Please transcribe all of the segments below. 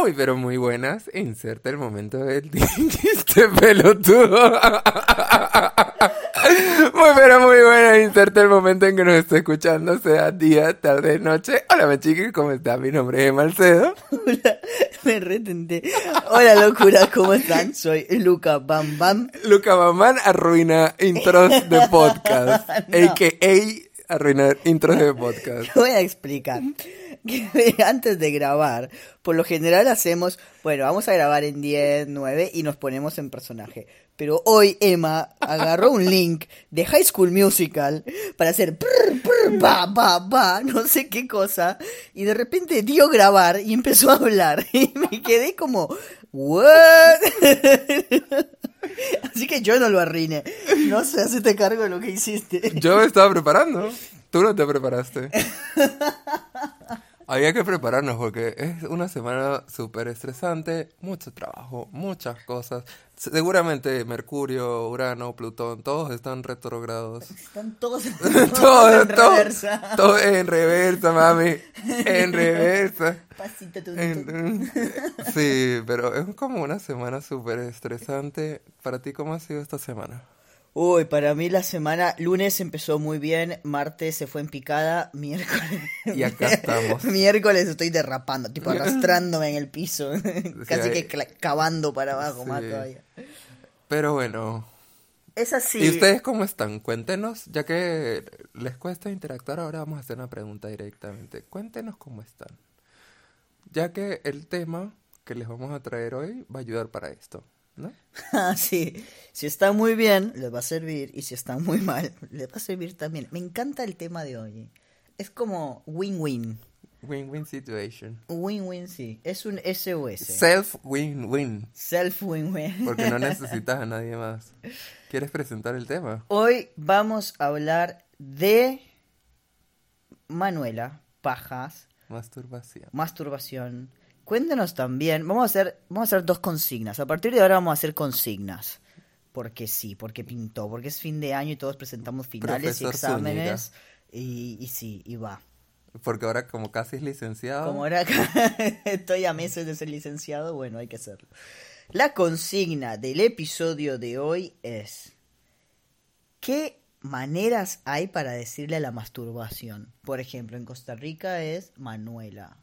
Muy, pero muy buenas. Inserta el momento del chiste pelotudo. Muy, pero muy buenas. Inserta el momento en que nos esté escuchando, sea día, tarde, noche. Hola, me chiqui, ¿cómo está? Mi nombre es Malcedo. Hola, me retenté. Hola, locura, ¿cómo están? Soy Luca Bam Bam. Luca Mamán arruina intros de podcast. No. A.K.A. arruinar intros de podcast. Voy a explicar. Que antes de grabar, por lo general hacemos, bueno, vamos a grabar en 10, 9 y nos ponemos en personaje. Pero hoy Emma agarró un link de High School Musical para hacer prr, prr, ba, ba, ba, no sé qué cosa. Y de repente dio grabar y empezó a hablar. Y me quedé como, ¿what? Así que yo no lo arruiné. No sé, hacete cargo de lo que hiciste. Yo me estaba preparando. Tú no te preparaste. Había que prepararnos porque es una semana súper estresante, mucho trabajo, muchas cosas. Seguramente Mercurio, Urano, Plutón, todos están retrogrados. Están todos, todo, en todo, reversa. todo en reversa, mami. En reversa. Pasito. En- sí, pero es como una semana súper estresante. ¿Para ti cómo ha sido esta semana? Uy, para mí la semana, lunes empezó muy bien, martes se fue en picada, miércoles... Y acá estamos. miércoles estoy derrapando, tipo arrastrándome en el piso, casi que cavando para abajo más todavía. Pero bueno, Es así. ¿Y ustedes cómo están? Cuéntenos, ya que les cuesta interactuar, ahora vamos a hacer una pregunta directamente. Cuéntenos cómo están. Ya que el tema que les vamos a traer hoy va a ayudar para esto, ¿no? Ah, sí. Si está muy bien, les va a servir, y si está muy mal, les va a servir también. Me encanta el tema de hoy. Es como win-win. Win-win situation. Win-win, sí. Es un SOS. Self-win-win, Self-win-win. porque no necesitas a nadie más. ¿Quieres presentar el tema? Hoy vamos a hablar de Manuela, pajas, Masturbación. masturbación. Cuéntenos también, vamos a hacer, vamos a hacer dos consignas. A partir de ahora vamos a hacer consignas. Porque sí, porque pintó, porque es fin de año y todos presentamos finales y exámenes. Y, y sí, y va. Porque ahora como casi es licenciado. Como ahora estoy a meses de ser licenciado, bueno, hay que hacerlo. La consigna del episodio de hoy es ¿qué maneras hay para decirle a la masturbación? Por ejemplo, en Costa Rica es Manuela,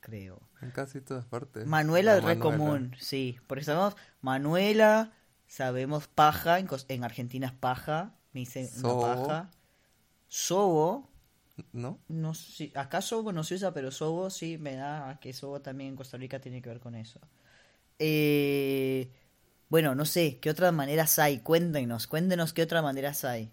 creo. En casi todas partes. Manuela La es re Manuela. común, sí. Porque sabemos Manuela, sabemos paja, en, Argentina es paja, me dicen una Sobo. paja. Sobo, ¿No? no sé, acá Sobo no se usa, pero Sobo sí me da a que Sobo también en Costa Rica tiene que ver con eso. Eh, bueno, no sé, ¿qué otras maneras hay? Cuéntenos, cuéntenos qué otras maneras hay.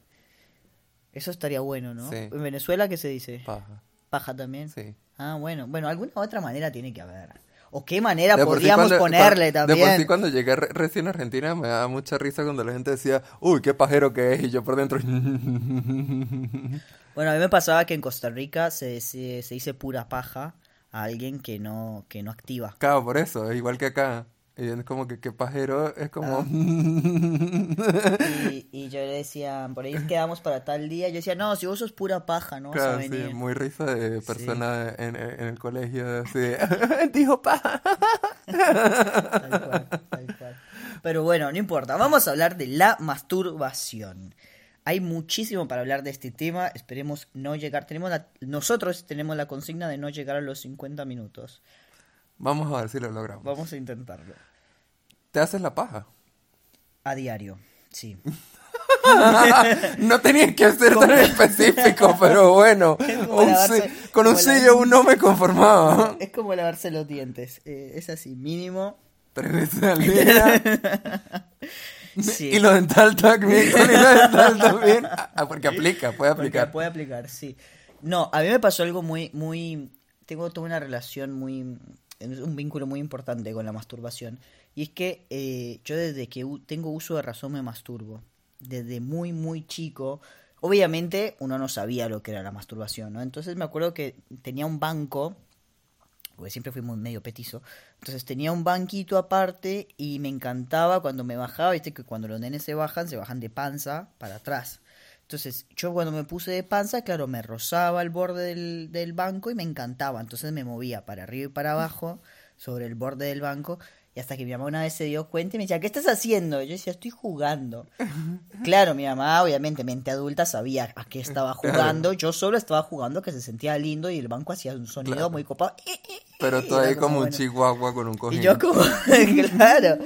Eso estaría bueno, ¿no? Sí. En Venezuela, ¿qué se dice? Paja. Paja también. Sí. Ah, bueno, bueno, alguna otra manera tiene que haber. ¿O qué manera De sí podríamos cuando- ponerle también? De por sí cuando llegué re- recién a Argentina me daba mucha risa cuando la gente decía, uy, qué pajero que es, y yo por dentro... Bueno, a mí me pasaba que en Costa Rica se, se, se dice pura paja a alguien que no, que no activa. Claro, por eso, es igual que acá. Y es como que qué pajero es como... Ah. Y, y yo le decía, por ahí quedamos para tal día. Yo decía, no, si vos sos pura paja, no Claro, sí, muy risa de persona en, en el colegio, así dijo paja. Tal cual, tal cual. Pero bueno, no importa. Vamos a hablar de la masturbación. Hay muchísimo para hablar de este tema. Esperemos no llegar. Tenemos la- nosotros tenemos la consigna de no llegar a los 50 minutos. Vamos a ver si lo logramos. Vamos a intentarlo. ¿Te haces la paja? A diario, sí. no tenía que ser tan específico, pero bueno, un lavarse- con un como sí la- me conformaba. Es como lavarse los dientes. eh, es así, mínimo. Tres veces al día. Sí. Y lo dental también, con hilo dental también. Ah, porque aplica, puede Porque aplicar. Puede aplicar, sí. No, a mí me pasó algo muy, muy, tengo toda una relación muy, es un vínculo muy importante con la masturbación. Y es que eh, yo desde que tengo uso de razón me masturbo. Desde muy, muy chico. Obviamente uno no sabía lo que era la masturbación, ¿no? Entonces me acuerdo que tenía un banco, porque siempre fui muy medio petizo, entonces tenía un banquito aparte y me encantaba cuando me bajaba, viste que cuando los nenes se bajan, se bajan de panza para atrás. Entonces, yo cuando me puse de panza, claro, me rozaba el borde del, del banco y me encantaba. Entonces me movía para arriba y para abajo sobre el borde del banco. Y hasta que mi mamá una vez se dio cuenta y me decía, ¿qué estás haciendo? Y yo decía, estoy jugando. claro, mi mamá, obviamente, mente adulta, sabía a qué estaba jugando. Yo solo estaba jugando que se sentía lindo y el banco hacía un sonido muy copado. Pero tú ahí como un chihuahua con un cojín. Y yo como, claro.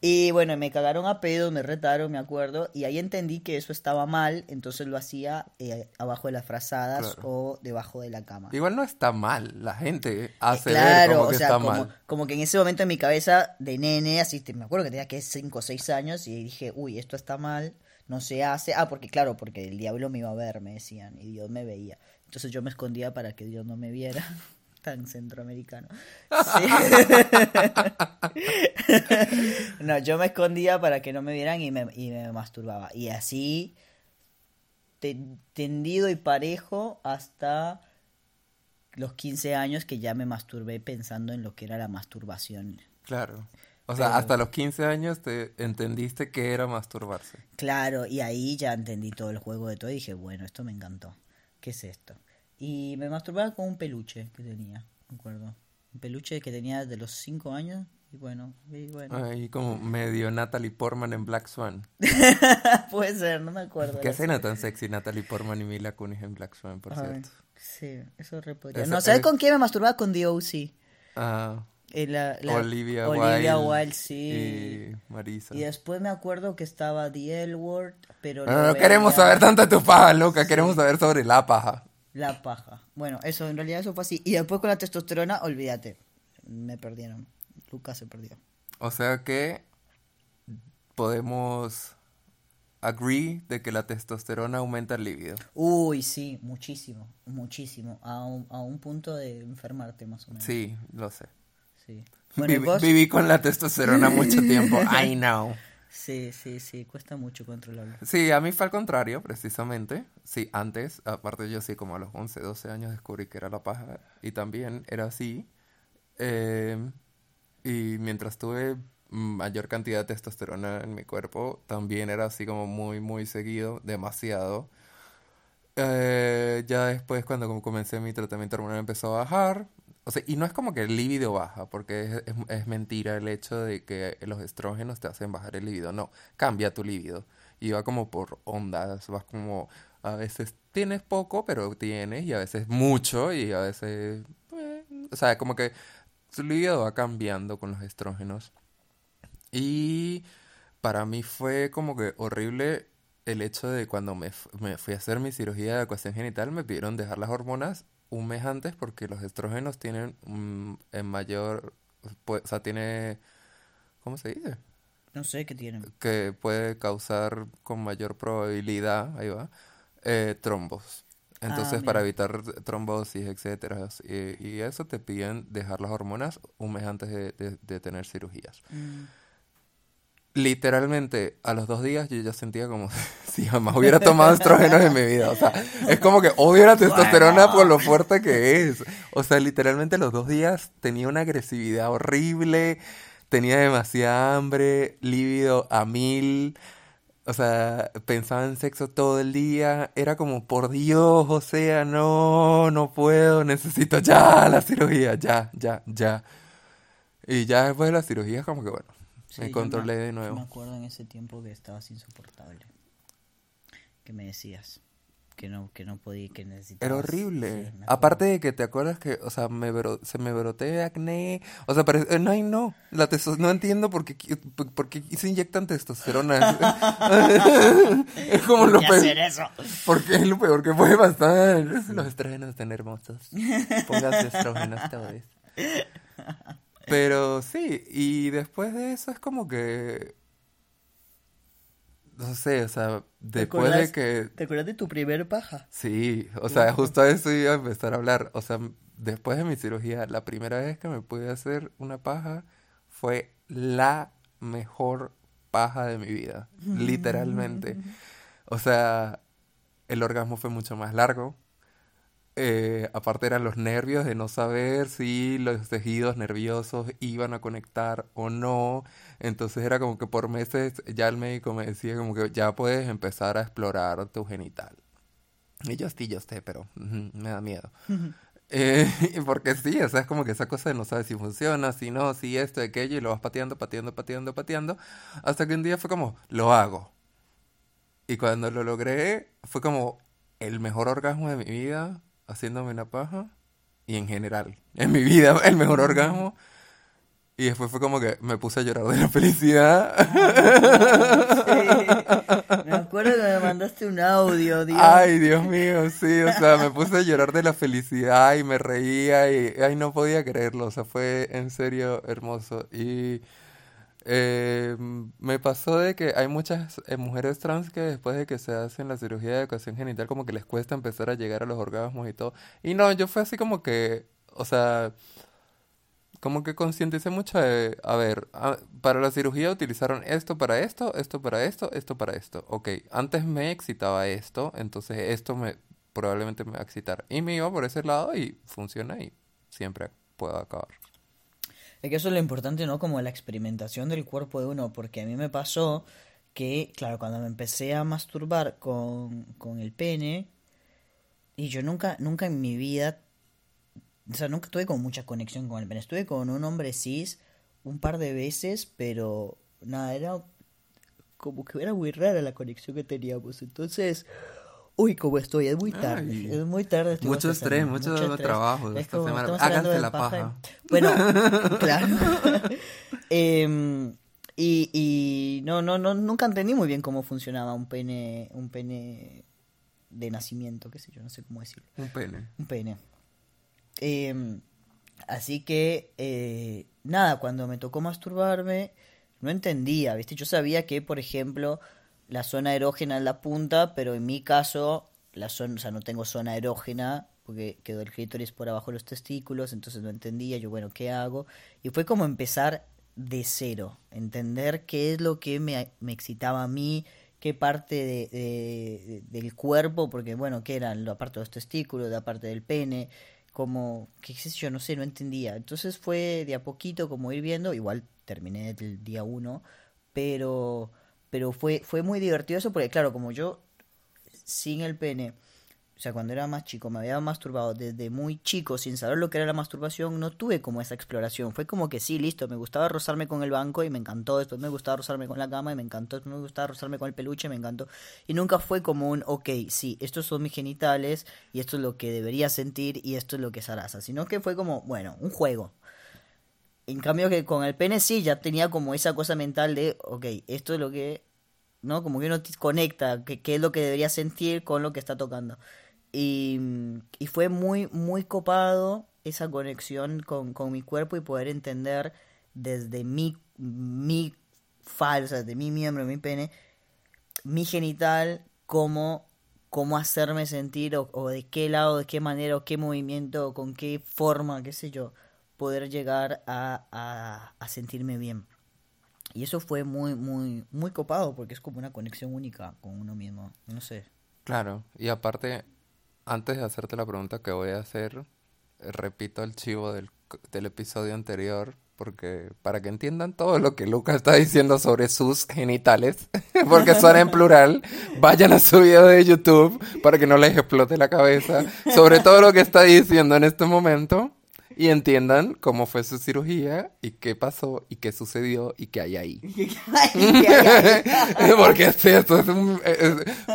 Y bueno, me cagaron a pedo, me retaron, me acuerdo, y ahí entendí que eso estaba mal, entonces lo hacía eh, abajo de las frazadas o debajo de la cama. Igual no está mal, la gente hace claro, ver como o que sea, está como, mal. como que en ese momento en mi cabeza de nene, así, me acuerdo que tenía que 5 o 6 años y dije, uy, esto está mal, no se hace. Ah, porque claro, porque el diablo me iba a ver, me decían, y Dios me veía. Entonces yo me escondía para que Dios no me viera. Tan centroamericano. Sí. no, yo me escondía para que no me vieran y me, y me masturbaba. Y así, te- tendido y parejo hasta los 15 años que ya me masturbé pensando en lo que era la masturbación. Claro. O sea, Pero- hasta los 15 años te entendiste que era masturbarse. Claro, y ahí ya entendí todo el juego de todo y dije, bueno, esto me encantó. ¿Qué es esto? Y me masturbaba con un peluche que tenía, me acuerdo. Un peluche que tenía desde los 5 años y bueno, y bueno. Ahí como medio Natalie Portman en Black Swan. Puede ser, no me acuerdo. ¿Qué escena tan sexy Natalie Portman y Mila Kunis en Black Swan, por Ay, cierto? Sí, eso re podría. No, ¿sabes es- con quién me masturbaba? Con The O.C. Ah, En la- la- Olivia, Olivia Wilde Wilde, sí. y Marisa. Y después me acuerdo que estaba The L Word, pero No, lo no, no queremos saber tanto de tu paja, loca. Queremos saber sobre la paja. La paja. Bueno, eso, en realidad eso fue así. Y después con la testosterona, olvídate. Me perdieron. Lucas se perdió. O sea que podemos agree de que la testosterona aumenta el libido. Uy, sí, muchísimo, muchísimo. A un, a un punto de enfermarte más o menos. Sí, lo sé. Sí. Bueno, ¿y Vivi, vos? viví con la testosterona mucho tiempo. I know. Sí, sí, sí, cuesta mucho controlarlo. Sí, a mí fue al contrario, precisamente. Sí, antes, aparte yo sí, como a los 11, 12 años descubrí que era la paja y también era así. Eh, y mientras tuve mayor cantidad de testosterona en mi cuerpo, también era así como muy, muy seguido, demasiado. Eh, ya después, cuando comencé mi tratamiento hormonal, empezó a bajar. Y no es como que el líbido baja, porque es, mentira el hecho de que los estrógenos te hacen bajar el líbido. No, cambia tu líbido. Y va como por ondas, vas como, a veces tienes poco, pero tienes, y a veces mucho, y a veces, pues, o sea, como que tu líbido va cambiando con los estrógenos. Y para mí fue como que horrible el hecho de cuando me, me fui a hacer mi cirugía de ecuación genital, me pidieron dejar las hormonas un mes antes porque los estrógenos tienen mm, en mayor, pues, o sea, tiene, ¿cómo se dice? No sé qué tienen. Que puede causar con mayor probabilidad, ahí va, eh, trombos. Entonces, Ah, para mira. evitar trombosis, etcétera, y, y eso te piden dejar las hormonas un mes antes de, de- de tener cirugías. Mm. Literalmente, a los dos días yo ya sentía como si jamás hubiera tomado estrógenos en mi vida. O sea, es como que odio la testosterona por lo fuerte que es. O sea, literalmente los dos días tenía una agresividad horrible, tenía demasiada hambre, lívido a mil. O sea, pensaba en sexo todo el día. Era como, por Dios, o sea, no, no puedo, necesito ya la cirugía, ya, ya, ya. Y ya después de la cirugía, como que bueno, Sí, me controlé de yo nuevo. me acuerdo en ese tiempo que estabas insoportable. Que me decías que no, que no podía, que necesitabas. Era horrible. Sí, me. Aparte de que te acuerdas que, o sea, me bro- se me broté de acné. O sea, parece, eh, no, ay, no. La testo- no entiendo por qué, por por qué se inyectan testosterona. es como lo ¿Por qué hacer peor. eso? Porque es lo peor que puede pasar. Los estrógenos están hermosos. Pónganse estrógenos todos. Pero sí, y después de eso es como que. No sé, o sea, ¿Te después de que ¿Te acuerdas de tu primer paja? Sí, o sea, justo a eso iba a empezar a hablar. O sea, después de mi cirugía, la primera vez que me pude hacer una paja fue la mejor paja de mi vida, literalmente. O sea, el orgasmo fue mucho más largo. Eh, aparte eran los nervios de no saber si los tejidos nerviosos iban a conectar o no. Entonces era como que por meses ya el médico me decía como que ya puedes empezar a explorar tu genital. Y yo sí, yo sé, pero me da miedo. Eh, porque sí, o sea, es como que esa cosa de no sabes si funciona, si no, si esto, aquello, y lo vas pateando, pateando, pateando, pateando, hasta que un día fue como, lo hago. Y cuando lo logré, fue como el mejor orgasmo de mi vida, haciéndome una paja, y en general, en mi vida, el mejor orgasmo. Y después fue como que me puse a llorar de la felicidad. Sí. Me acuerdo que me mandaste un audio, Dios. Ay, Dios mío, sí, o sea, me puse a llorar de la felicidad y me reía y ay, no podía creerlo, o sea, fue en serio hermoso. Y eh, me pasó de que hay muchas eh, mujeres trans que después de que se hacen la cirugía de educación genital como que les cuesta empezar a llegar a los orgasmos y todo. Y no, yo fue así como que, o sea como que concienticé mucho de, a ver, para la cirugía utilizaron esto para esto, esto para esto, esto para esto. Ok, antes me excitaba esto, entonces esto me probablemente me va a excitar. Y me iba por ese lado y funciona y siempre puedo acabar. Es que eso es lo importante, ¿no? Como la experimentación del cuerpo de uno, porque a mí me pasó que, claro, cuando me empecé a masturbar con, con el pene, y yo nunca, nunca en mi vida o sea, nunca tuve como mucha conexión con el pene. Estuve con un hombre cis un par de veces, pero nada, era como que era muy rara la conexión que teníamos. Entonces, uy, como estoy, es muy tarde. es muy tarde. Mucho estrés, mucho, trabajo. Háganse la paja. Bueno, claro. Em, y, y no, no, no, nunca entendí muy bien cómo funcionaba un pene, un pene de nacimiento, qué sé yo, no sé cómo decirlo. Un pene. Un pene. Em, así que, eh, nada, cuando me tocó masturbarme, no entendía, ¿viste? Yo sabía que, por ejemplo, la zona erógena es la punta, pero en mi caso, la zona, o sea, no tengo zona erógena, porque quedó el clítoris por abajo de los testículos, entonces no entendía, yo, bueno, ¿qué hago? Y fue como empezar de cero, entender qué es lo que me, me excitaba a mí, qué parte de, del cuerpo, porque bueno, qué eran la parte de los testículos, la parte del pene, como, qué sé yo, no sé, no entendía. Entonces fue de a poquito como ir viendo, igual terminé el día uno, pero, pero fue, fue muy divertido eso porque claro, como yo sin el pene o sea, cuando era más chico, me había masturbado desde muy chico, sin saber lo que era la masturbación, no tuve como esa exploración. Fue como que sí, listo, me gustaba rozarme con el banco y me encantó. Después me gustaba rozarme con la cama y me encantó. Después me gustaba rozarme con el peluche y me encantó. Y nunca fue como un, ok, sí, estos son mis genitales y esto es lo que debería sentir y esto es lo que es. Sino que fue como, bueno, un juego. En cambio que con el pene sí ya tenía como esa cosa mental de, ok, esto es lo que, ¿no? Como que uno conecta, que, qué es lo que debería sentir con lo que está tocando. Y, y fue muy, muy copado esa conexión con, con, mi cuerpo y poder entender desde mi, mi falsa, de mi miembro, mi pene, mi genital, cómo, cómo hacerme sentir o, o, de qué lado, de qué manera, o qué movimiento, o con qué forma, qué sé yo, poder llegar a, a, a sentirme bien. Y eso fue muy, muy, muy copado porque es como una conexión única con uno mismo. No sé. Claro, y aparte antes de hacerte la pregunta que voy a hacer, repito el chivo del, del episodio anterior, porque para que entiendan todo lo que Lucas está diciendo sobre sus genitales, porque son en plural, vayan a su video de YouTube para que no les explote la cabeza sobre todo lo que está diciendo en este momento y entiendan cómo fue su cirugía y qué pasó y qué sucedió y qué hay ahí. Porque esto es un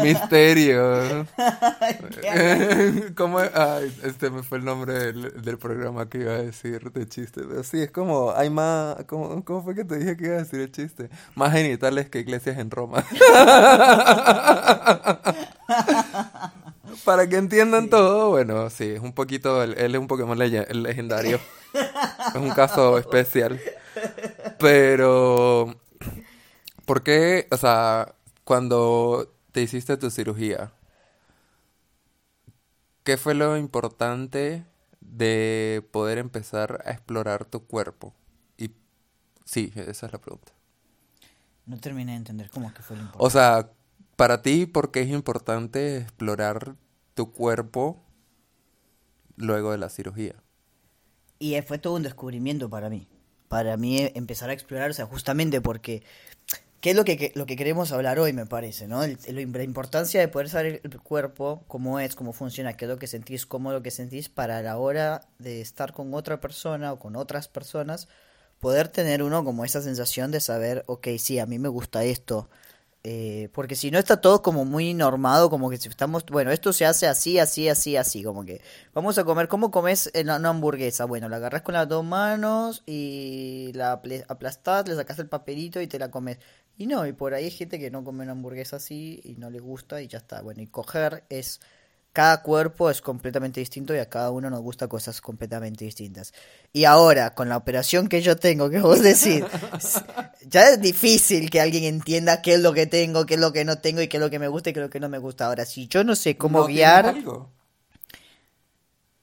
misterio. ¿Cómo? Ay, este me fue el nombre del, programa que iba a decir de chiste. sí, es como, hay más, ¿cómo, ¿cómo fue que te dije que iba a decir el chiste? Más genitales que iglesias en Roma. Para que entiendan todo, bueno, sí, es un poquito, él, es un Pokémon legendario. es un caso especial. Pero, ¿por qué, o sea, cuando te hiciste tu cirugía, qué fue lo importante de poder empezar a explorar tu cuerpo? Y sí, esa es la pregunta. No terminé de entender cómo que fue lo importante. O sea, para ti, ¿por qué es importante explorar tu cuerpo luego de la cirugía? Y fue todo un descubrimiento para mí. Para mí empezar a explorar, o sea, justamente porque ¿Qué es lo que, lo que queremos hablar hoy, me parece, ¿no? La importancia de poder saber el cuerpo, cómo es, cómo funciona, qué es lo que sentís, cómo es lo que sentís, para la hora de estar con otra persona o con otras personas, poder tener uno como esa sensación de saber, ok, sí, a mí me gusta esto. Eh, porque si no está todo como muy normado, como que si estamos, bueno, esto se hace así, así, así, así, como que vamos a comer, ¿cómo comes una hamburguesa? Bueno, la agarras con las dos manos y la apl- aplastás, le sacas el papelito y te la comes. Y no, y por ahí hay gente que no come una hamburguesa así y no le gusta y ya está. Bueno, y coger es, cada cuerpo es completamente distinto y a cada uno nos gusta cosas completamente distintas. Y ahora, con la operación que yo tengo, que vos decís, ya es difícil que alguien entienda qué es lo que tengo, qué es lo que no tengo y qué es lo que me gusta y qué es lo que no me gusta. Ahora, si yo no sé cómo ¿No guiar... algo?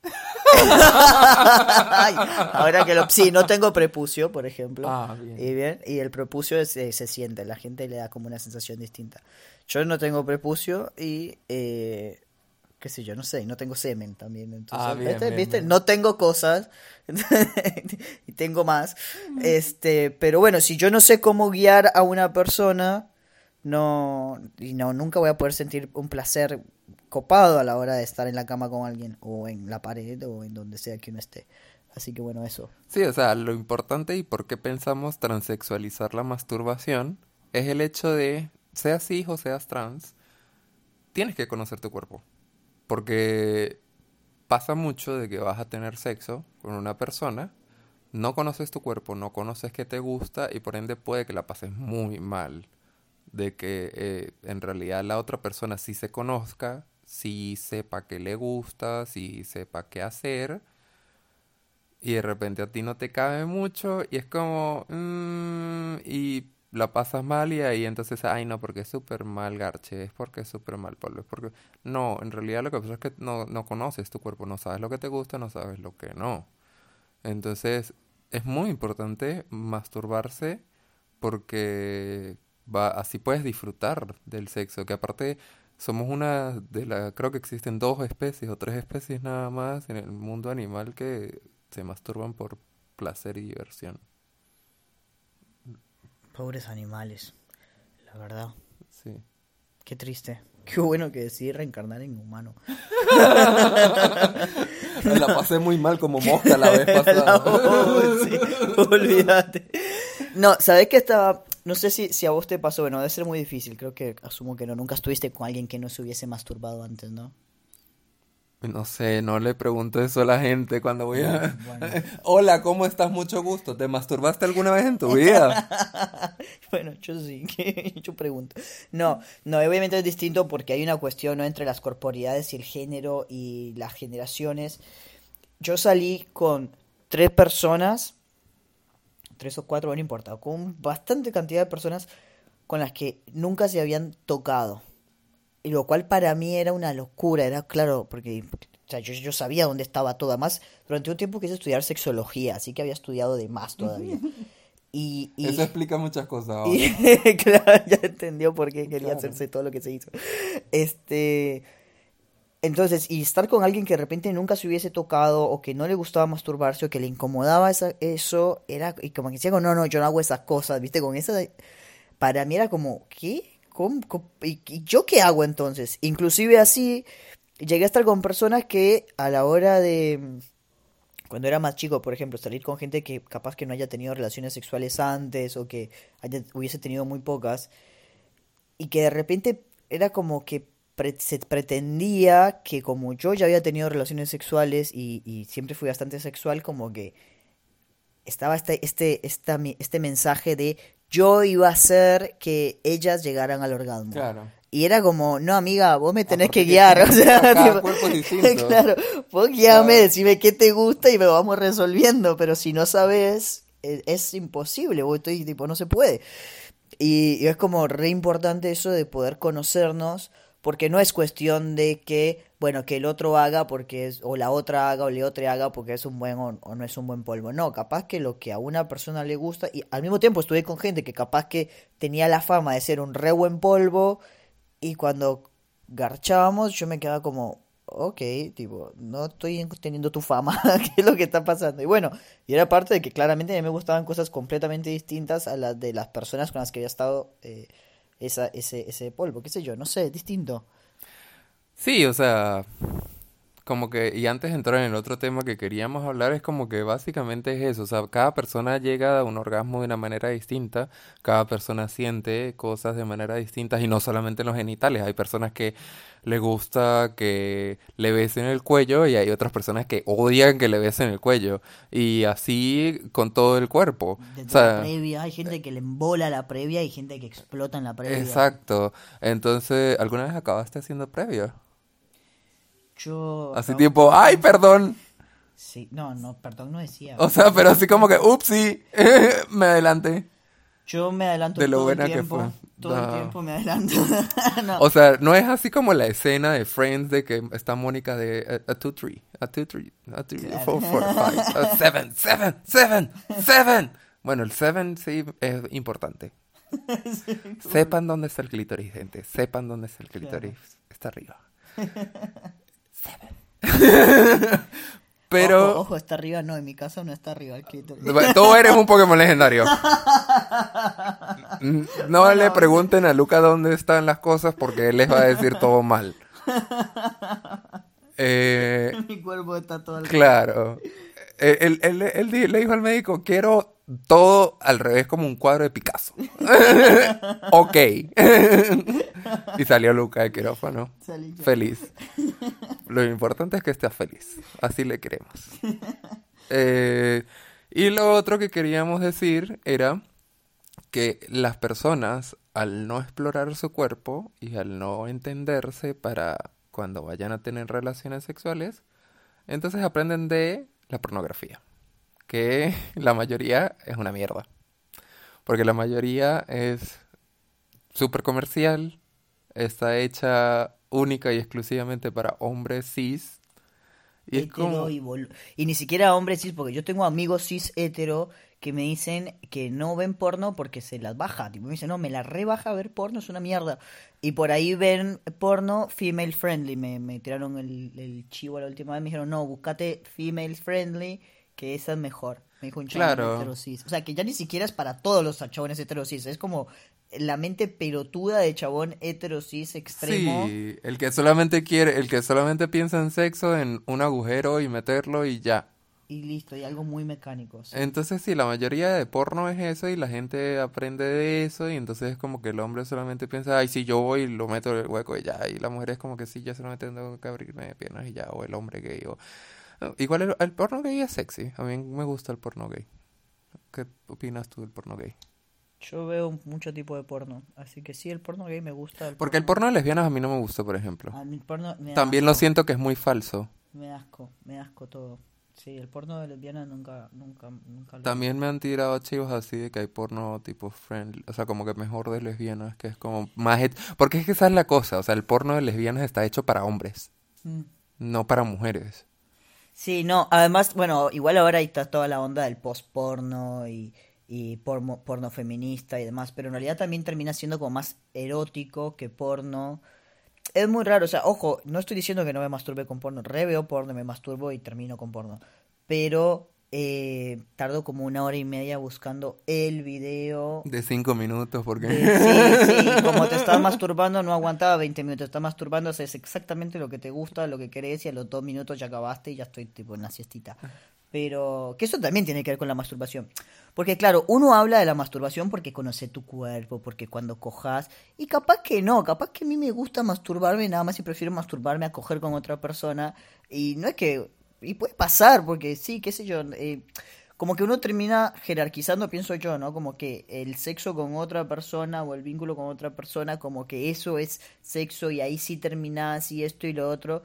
Ay, ahora que lo... Sí, no tengo prepucio, por ejemplo. Ah, bien. Y bien, y el prepucio es- eh, se siente, la gente le da como una sensación distinta. Yo no tengo prepucio y, eh, qué sé yo, no sé, y no tengo semen también. Entonces, Ah, bien, ¿viste? bien, ¿Viste? bien. No tengo cosas y tengo más. Este, pero bueno, si yo no sé cómo guiar a una persona, no, y no, nunca voy a poder sentir un placer copado a la hora de estar en la cama con alguien, o en la pared, o en donde sea que uno esté. Así que bueno, eso. Sí, o sea, lo importante y por qué pensamos transexualizar la masturbación es el hecho de, seas cis o seas trans, tienes que conocer tu cuerpo. Porque pasa mucho de que vas a tener sexo con una persona, no conoces tu cuerpo, no conoces qué te gusta y por ende puede que la pases muy mal. De que eh, en realidad la otra persona sí se conozca, sí sepa qué le gusta, sí sepa qué hacer y de repente a ti no te cabe mucho y es como mm, y la pasas mal y ahí entonces ay no porque es súper mal garche es porque es súper mal polvo es porque no en realidad lo que pasa es que no, no conoces tu cuerpo no sabes lo que te gusta no sabes lo que no entonces es muy importante masturbarse porque va así puedes disfrutar del sexo que aparte somos una de la creo que existen dos especies o tres especies nada más en el mundo animal que se masturban por placer y diversión. Pobres animales, la verdad. Sí. Qué triste. Qué bueno que decidí reencarnar en humano. La pasé muy mal como mosca la vez pasada. sí, olvídate. No, ¿sabés que estaba? No sé si, si a vos te pasó, bueno, debe ser muy difícil, creo que asumo que no, nunca estuviste con alguien que no se hubiese masturbado antes, ¿no? No sé, no le pregunto eso a la gente cuando voy a... Bueno. Hola, ¿cómo estás? Mucho gusto. ¿Te masturbaste alguna vez en tu vida? Bueno, yo sí, yo pregunto. No, no, obviamente es distinto porque hay una cuestión ¿no? entre las corporidades y el género y las generaciones. Yo salí con tres personas, tres o cuatro, no importa, con bastante cantidad de personas con las que nunca se habían tocado. Y lo cual para mí era una locura, era claro, porque o sea, yo, yo sabía dónde estaba todo. Además, durante un tiempo quise estudiar sexología, así que había estudiado de más todavía. Y, y- Eso explica muchas cosas ahora. y claro, ya entendió por qué quería Claro. hacerse todo lo que se hizo. Este, entonces, y estar con alguien que de repente nunca se hubiese tocado o que no le gustaba masturbarse o que le incomodaba esa- eso, era y como que decía, no, no, yo no hago esas cosas, ¿viste? Con esa para mí era como, ¿qué? ¿Y, yo qué hago entonces? Inclusive así llegué a estar con personas que a la hora de cuando era más chico, por ejemplo, salir con gente que capaz que no haya tenido relaciones sexuales antes o que hubiese tenido muy pocas y que de repente era como que se pretendía que como yo ya había tenido relaciones sexuales y, siempre fui bastante sexual, como que estaba este, este, este mensaje de yo iba a hacer que ellas llegaran al orgasmo. Claro. Y era como, no, amiga, vos me tenés Aparte que que guiar. O sea, cada tipo, cuerpo es distinto. claro, vos guíame, Claro. decime qué te gusta y me vamos resolviendo. Pero si no sabes, e- es, imposible. Vos estoy, tipo, no se puede. Y, y es como re importante eso de poder conocernos, porque no es cuestión de que, bueno, que el otro haga porque es, o la otra haga o la otra haga porque es un buen o, o no es un buen polvo. No, capaz que lo que a una persona le gusta, y al mismo tiempo estuve con gente que capaz que tenía la fama de ser un re buen polvo, y cuando garchábamos yo me quedaba como, ok, tipo, no estoy teniendo tu fama, ¿qué es lo que está pasando? Y bueno, y era parte de que claramente a mí me gustaban cosas completamente distintas a las de las personas con las que había estado eh, esa, ese, ese polvo, qué sé yo, no sé, distinto. Sí, o sea, como que, y antes de entrar en el otro tema que queríamos hablar, es como que básicamente es eso, o sea, cada persona llega a un orgasmo de una manera distinta, cada persona siente cosas de manera distinta y no solamente en los genitales, hay personas que le gusta que le besen el cuello y hay otras personas que odian que le besen el cuello y así con todo el cuerpo. Desde O sea, la previa, hay gente que le embola la previa y gente que explota en la previa. exacto. Entonces, ¿alguna vez acabaste haciendo previa? Yo... Así no, tipo, ay, perdón. Sí, no, no, perdón, no decía. O sea, pero así como que, upsi, me adelanté. Yo me adelanto De lo todo buena el que tiempo. fue. Todo No. el tiempo me adelanto. No. O sea, no es así como la escena de Friends de que está Mónica de a, a two, three, a two, three, a two, Claro. four, four, five, a seven, seven, seven, seven. Bueno, el seven sí es importante. Sepan dónde está el clítoris, gente. Sepan dónde está el clítoris. Está arriba. Seven. Pero Ojo, ojo, está arriba, no, en mi casa no está arriba el clítoris. Tú eres un Pokémon legendario. No le pregunten a Luca dónde están las cosas porque él les va a decir todo mal. Eh, mi cuerpo está todo al claro. Eh, Él, él- él le dijo al médico, quiero todo al revés como un cuadro de Picasso. ok. y salió Luca de quirófano. Salí. Feliz. Lo importante es que estés feliz. Así le queremos. Eh, y lo otro que queríamos decir era que las personas, al no explorar su cuerpo y al no entenderse para cuando vayan a tener relaciones sexuales, entonces aprenden de la pornografía. Que la mayoría es una mierda. Porque la mayoría es súper comercial, está hecha única y exclusivamente para hombres cis. Y es como... y ni siquiera hombres cis, porque yo tengo amigos cis hetero que me dicen que no ven porno porque se las baja. Tipo, me dicen, no, me la rebaja ver porno, es una mierda. Y por ahí ven porno female friendly. Me, me tiraron el, el chivo la última vez. Me dijeron, no, búscate female friendly, que esa es mejor. Me dijo un chabón Claro. O sea, que ya ni siquiera es para todos los chabones hetero cis. Es como la mente pelotuda de chabón hetero cis extremo. Sí, el que solamente quiere, el que solamente piensa en sexo, en un agujero y meterlo y ya. Y listo, y algo muy mecánico. sí. Entonces sí, la mayoría de porno es eso y la gente aprende de eso y entonces es como que el hombre solamente piensa, ay, si yo voy y lo meto en el hueco y ya, y la mujer es como que sí, ya solamente tengo que abrirme piernas y ya, o el hombre gay, o... Igual el, el porno gay es sexy, a mí me gusta el porno gay. ¿Qué opinas tú del porno gay? Yo veo mucho tipo de porno, así que sí, el porno gay me gusta. El Porque el porno de lesbianas a mí no me gusta, por ejemplo. A mí el porno me da También lo siento que es muy falso. Me asco, me asco todo. Sí, el porno de lesbiana nunca, nunca, nunca lo... También me han tirado chivos así de que hay porno tipo friendly, o sea, como que mejor de lesbianas, que es como más... Porque es que esa es la cosa, o sea, el porno de lesbianas está hecho para hombres, Mm. no para mujeres. Sí, no, además, bueno, igual ahora ahí está toda la onda del post-porno y, y porno, porno feminista y demás, pero en realidad también termina siendo como más erótico que porno. Es muy raro, o sea, ojo, no estoy diciendo que no me masturbe con porno, re veo porno, me masturbo y termino con porno, pero eh, tardo como una hora y media buscando el video. De cinco minutos, porque... sí, sí, como te estás masturbando, no aguantaba 20 minutos, te estás masturbando, haces exactamente lo que te gusta, lo que querés y a los dos minutos ya acabaste y ya estoy tipo en la siestita. Pero que eso también tiene que ver con la masturbación. Porque claro, uno habla de la masturbación porque conoce tu cuerpo, porque cuando cojas, y capaz que no, capaz que a mí me gusta masturbarme nada más y prefiero masturbarme a coger con otra persona. Y no es que, y puede pasar, porque sí, qué sé yo, eh, como que uno termina jerarquizando, pienso yo, ¿no? Como que el sexo con otra persona o el vínculo con otra persona, como que eso es sexo y ahí sí terminás y esto y lo otro.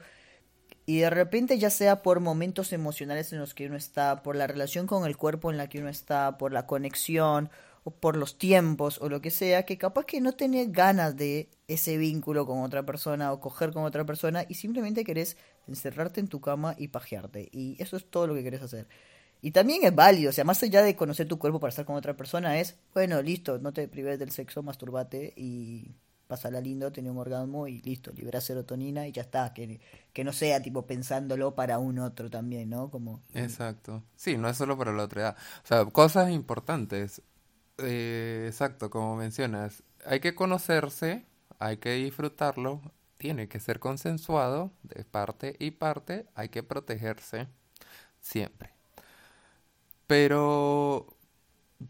Y de repente, ya sea por momentos emocionales en los que uno está, por la relación con el cuerpo en la que uno está, por la conexión, o por los tiempos, o lo que sea, que capaz que no tenés ganas de ese vínculo con otra persona o coger con otra persona y simplemente querés encerrarte en tu cama y pajearte. Y eso es todo lo que querés hacer. Y también es válido, o sea, más allá de conocer tu cuerpo para estar con otra persona, es, bueno, listo, no te prives del sexo, masturbate y pasarla lindo, tener un orgasmo y listo, liberar serotonina y ya está, que, que no sea tipo pensándolo para un otro también, ¿no? Como... Exacto. Sí, no es solo para la otra edad. O sea, cosas importantes. Eh, exacto, como mencionas, hay que conocerse, hay que disfrutarlo, tiene que ser consensuado de parte y parte, hay que protegerse siempre. Pero,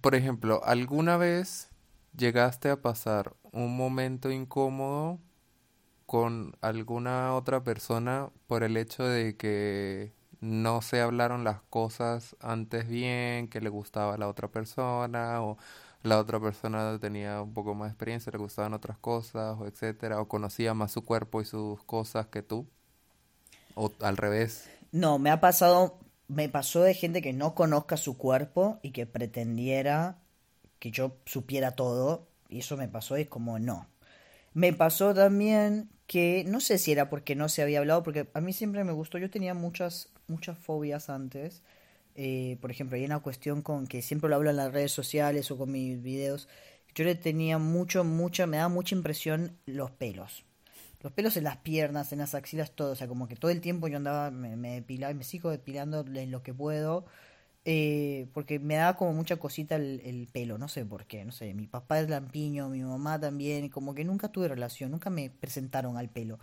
por ejemplo, ¿alguna vez llegaste a pasar un momento incómodo con alguna otra persona por el hecho de que no se hablaron las cosas antes bien, que le gustaba a la otra persona o la otra persona tenía un poco más de experiencia, le gustaban otras cosas, o etcétera, o conocía más su cuerpo y sus cosas que tú, o al revés. No, me ha pasado, me pasó de gente que no conozca su cuerpo y que pretendiera que yo supiera todo, y eso me pasó, y es como no. Me pasó también que no sé si era porque no se había hablado, porque a mí siempre me gustó, yo tenía muchas, muchas fobias antes eh, por ejemplo, hay una cuestión con que siempre lo hablo en las redes sociales o con mis videos. Yo le tenía mucho, mucha, me daba mucha impresión los pelos. Los pelos en las piernas, en las axilas, todo. O sea, como que todo el tiempo yo andaba, me, depilaba y me sigo depilando en lo que puedo. Eh, porque me daba como mucha cosita el, el, pelo, no sé por qué, no sé, mi papá es lampiño, mi mamá también, como que nunca tuve relación, nunca me presentaron al pelo.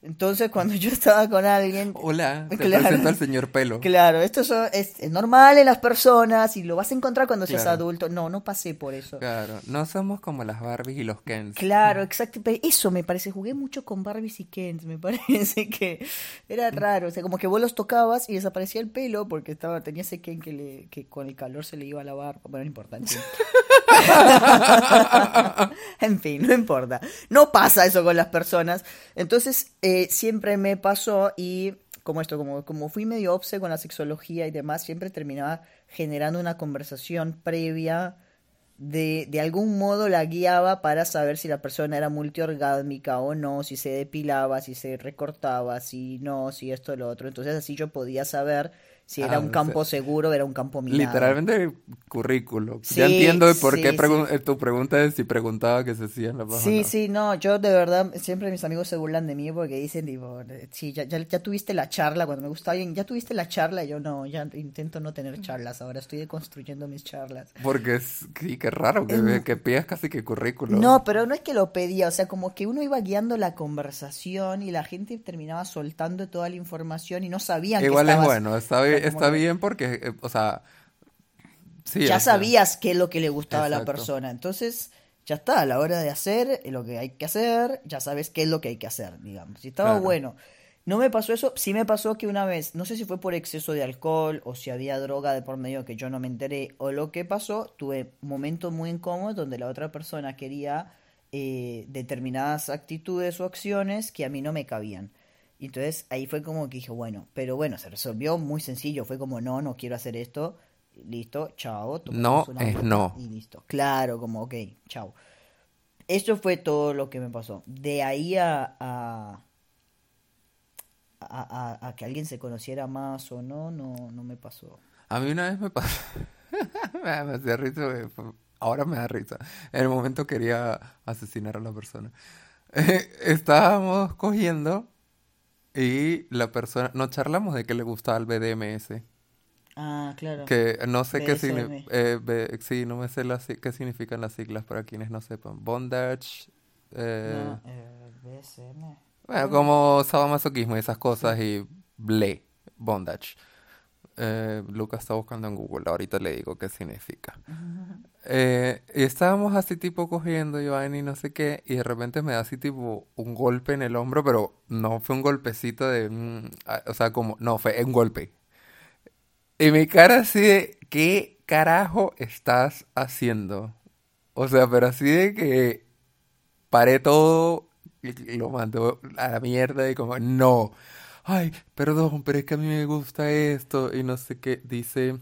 Entonces, cuando yo estaba con alguien. Hola, te presento al señor Pelo. Claro, esto es, normal en las personas y lo vas a encontrar cuando seas adulto. No, no pasé por eso. Claro, no somos como las Barbies y los Kens. Claro, exacto. Eso me parece. Jugué mucho con Barbies y Kens. Me parece que era raro. O sea, como que vos los tocabas y desaparecía el pelo porque estaba tenía ese Ken que, le, que con el calor se le iba a lavar. Bueno, no importa. en fin, no importa. No pasa eso con las personas. Entonces. Eh, siempre me pasó y como esto, como, como fui medio obse con la sexología y demás, siempre terminaba generando una conversación previa de, de algún modo la guiaba para saber si la persona era multiorgásmica o no, si se depilaba, si se recortaba, si no, si esto lo otro. Entonces así yo podía saber si era ah, un campo seguro, era un campo minado. Literalmente currículo. ya entiendo por qué eh, tu pregunta es si preguntaba que se hacía en la página. Sí, sí, no, yo de verdad, siempre mis amigos se burlan de mí porque dicen, digo, sí, ya, ya, ya tuviste la charla, cuando me gusta alguien, ya tuviste la charla, y yo no, ya intento no tener charlas, ahora estoy construyendo mis charlas. Porque es, sí, qué raro, que, que pidas casi que currículo. No, pero no es que lo pedía, o sea, como que uno iba guiando la conversación y la gente terminaba soltando toda la información y no sabían Igual que estabas... es bueno, está bien está bien porque, eh, o sea... ya sabías qué es lo que le gustaba a la persona. Entonces, ya está, a la hora de hacer lo que hay que hacer, ya sabes qué es lo que hay que hacer, digamos. Si estaba bueno. No me pasó eso, sí me pasó que una vez, no sé si fue por exceso de alcohol o si había droga de por medio que yo no me enteré o lo que pasó, tuve momentos muy incómodos donde la otra persona quería eh, determinadas actitudes o acciones que a mí no me cabían. Y entonces ahí fue como que dije, bueno, pero bueno, se resolvió muy sencillo, fue como, no, no quiero hacer esto, listo, chao. No es no. Y listo, claro, como, ok, chao. Eso fue todo lo que me pasó. De ahí a, a, a, a, que alguien se conociera más o no, no, no me pasó. A mí una vez me pasó, me hacía risa, ahora me da risa. En el momento quería asesinar a la persona. estábamos cogiendo y la persona, no charlamos de que le gustaba el BDMS. Ah, claro. Que no sé qué significa, eh, sí, no me sé las, qué significan las siglas para quienes no sepan. Bondage. Eh, no, eh, BSM. Bueno, como sadomasoquismo y esas cosas y ble, bondage. Eh, Lucas está buscando en Google, ahorita le digo qué significa. Eh, y estábamos así tipo cogiendo Giovanni y no sé qué, y de repente me da así tipo un golpe en el hombro, pero no fue un golpecito de... Mm, o sea, como... No, fue un golpe. Y mi cara así de... ¿Qué carajo estás haciendo? O sea, pero así de que paré todo y lo mandó a la mierda y como, no ay, perdón, pero es que a mí me gusta esto y no sé qué. Dice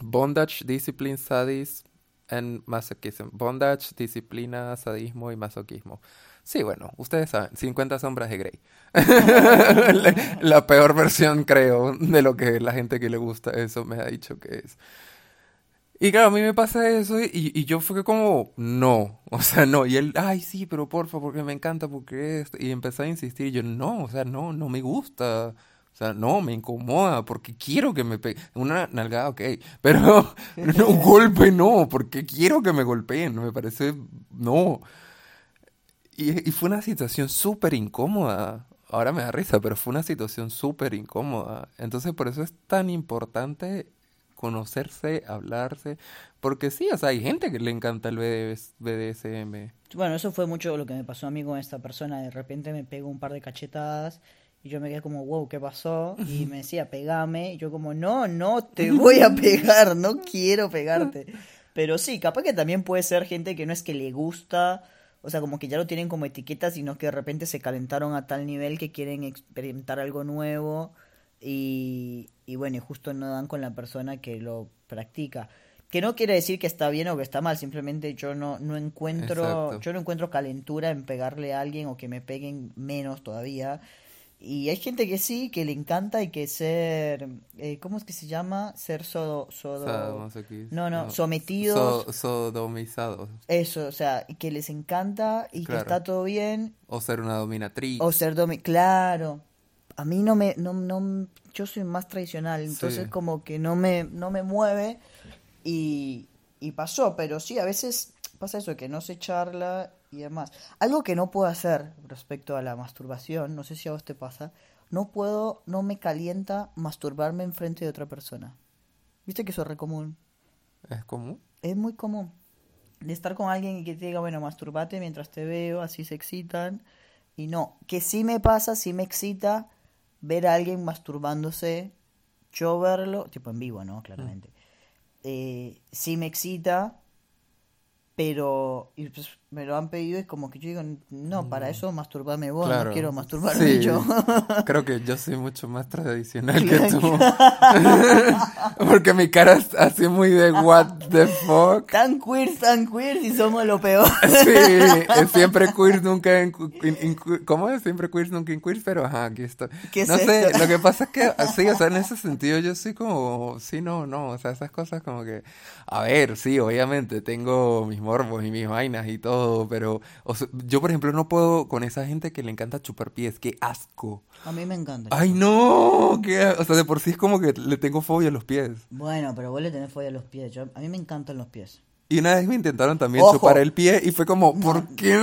bondage, discipline, sadism and masochism. Bondage, disciplina, sadismo y masoquismo. Sí, bueno, ustedes saben, 50 sombras de Grey. la, peor versión, creo, de lo que la gente que le gusta eso me ha dicho que es. Y claro, a mí me pasa eso y, y yo fue como, no, o sea, no. Y él, ay, sí, pero porfa, porque me encanta, porque esto. Y empecé a insistir y yo, no, o sea, no, no me gusta. O sea, no, me incomoda porque quiero que me pegue. Una nalgada, ok, pero un golpe no, porque quiero que me golpeen. Me parece, no. Y, y fue una situación súper incómoda. Ahora me da risa, pero fue una situación súper incómoda. Entonces, por eso es tan importante conocerse, hablarse, porque sí, o sea, hay gente que le encanta el BDSM. Bueno, eso fue mucho lo que me pasó a mí con esta persona, de repente me pegó un par de cachetadas y yo me quedé como, wow, ¿qué pasó? Y me decía, pegame, y yo como, no, no te voy a pegar, no quiero pegarte. Pero sí, capaz que también puede ser gente que no es que le gusta, o sea, como que ya lo tienen como etiqueta, sino que de repente se calentaron a tal nivel que quieren experimentar algo nuevo y, y bueno, y justo no dan con la persona que lo practica. Que no quiere decir que está bien o que está mal, simplemente yo no, no encuentro, yo no encuentro calentura en pegarle a alguien o que me peguen menos todavía. Y hay gente que sí, que le encanta y que ser, eh, ¿cómo es que se llama? Ser sodo, sodo no, no, sometidos. sodomizados. Eso, o sea, que les encanta y que está todo bien. O ser una dominatriz. O ser domi, claro, a mí no me, no, no, yo soy más tradicional, entonces como que no me, no me mueve y, y pasó, pero sí, a veces pasa eso, que no se charla y demás. Algo que no puedo hacer respecto a la masturbación, no sé si a vos te pasa, no puedo, no me calienta masturbarme enfrente de otra persona. ¿Viste que eso es re común? ¿Es común? Es muy común. De estar con alguien y que te diga, bueno, masturbate mientras te veo, así se excitan. Y no, que sí me pasa, sí me excita, ver a alguien masturbándose, yo verlo, tipo en vivo, ¿no? Claramente. Eh, sí me excita, pero y pues, me lo han pedido y como que yo digo, no, para mm. eso masturbarme vos, no quiero masturbarme yo. Creo que yo soy mucho más tradicional que tú. Porque mi cara es así muy de what the fuck. Tan queer, tan queer y somos lo peor. sí, es siempre queer, nunca en, ¿cómo es? Siempre queer, nunca en queer, pero ajá, aquí estoy. no sé, lo que pasa es que sí, o sea, en ese sentido yo soy como, sí, no, no, o sea, esas cosas como que, a ver, sí, obviamente tengo mis morbos y mis vainas y todo, pero yo, por ejemplo, no puedo con esa gente que le encanta chupar pies. ¡Qué asco! A mí me encanta. ¡Ay, no! ¿Qué? O sea, de por sí es como que le tengo fobia a los pies. Bueno, pero vos le tenés fobia a los pies. a mí me encantan los pies. Y una vez me intentaron también chupar el pie y fue como, ¿por qué?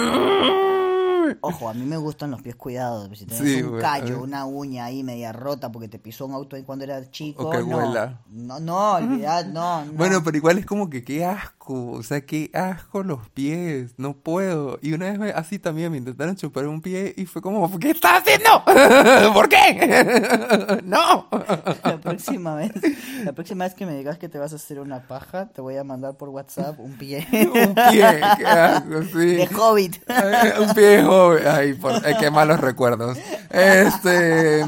Ojo, a mí me gustan los pies cuidados. Si tenés un callo, una uña ahí media rota porque te pisó un auto ahí cuando eras chico. O que no. huela. No, no, olvidad, no, no. Bueno, pero igual es como que qué asco. O sea, qué asco los pies. No puedo. Y una vez así también me intentaron chupar un pie y fue como, ¿qué estás haciendo? ¿Por qué? no. La próxima vez, la próxima vez que me digas que te vas a hacer una paja, te voy a mandar por WhatsApp un pie. un pie, qué asco, sí. De hobbit. un pie de hobbit. Ay, por, qué malos recuerdos. Este,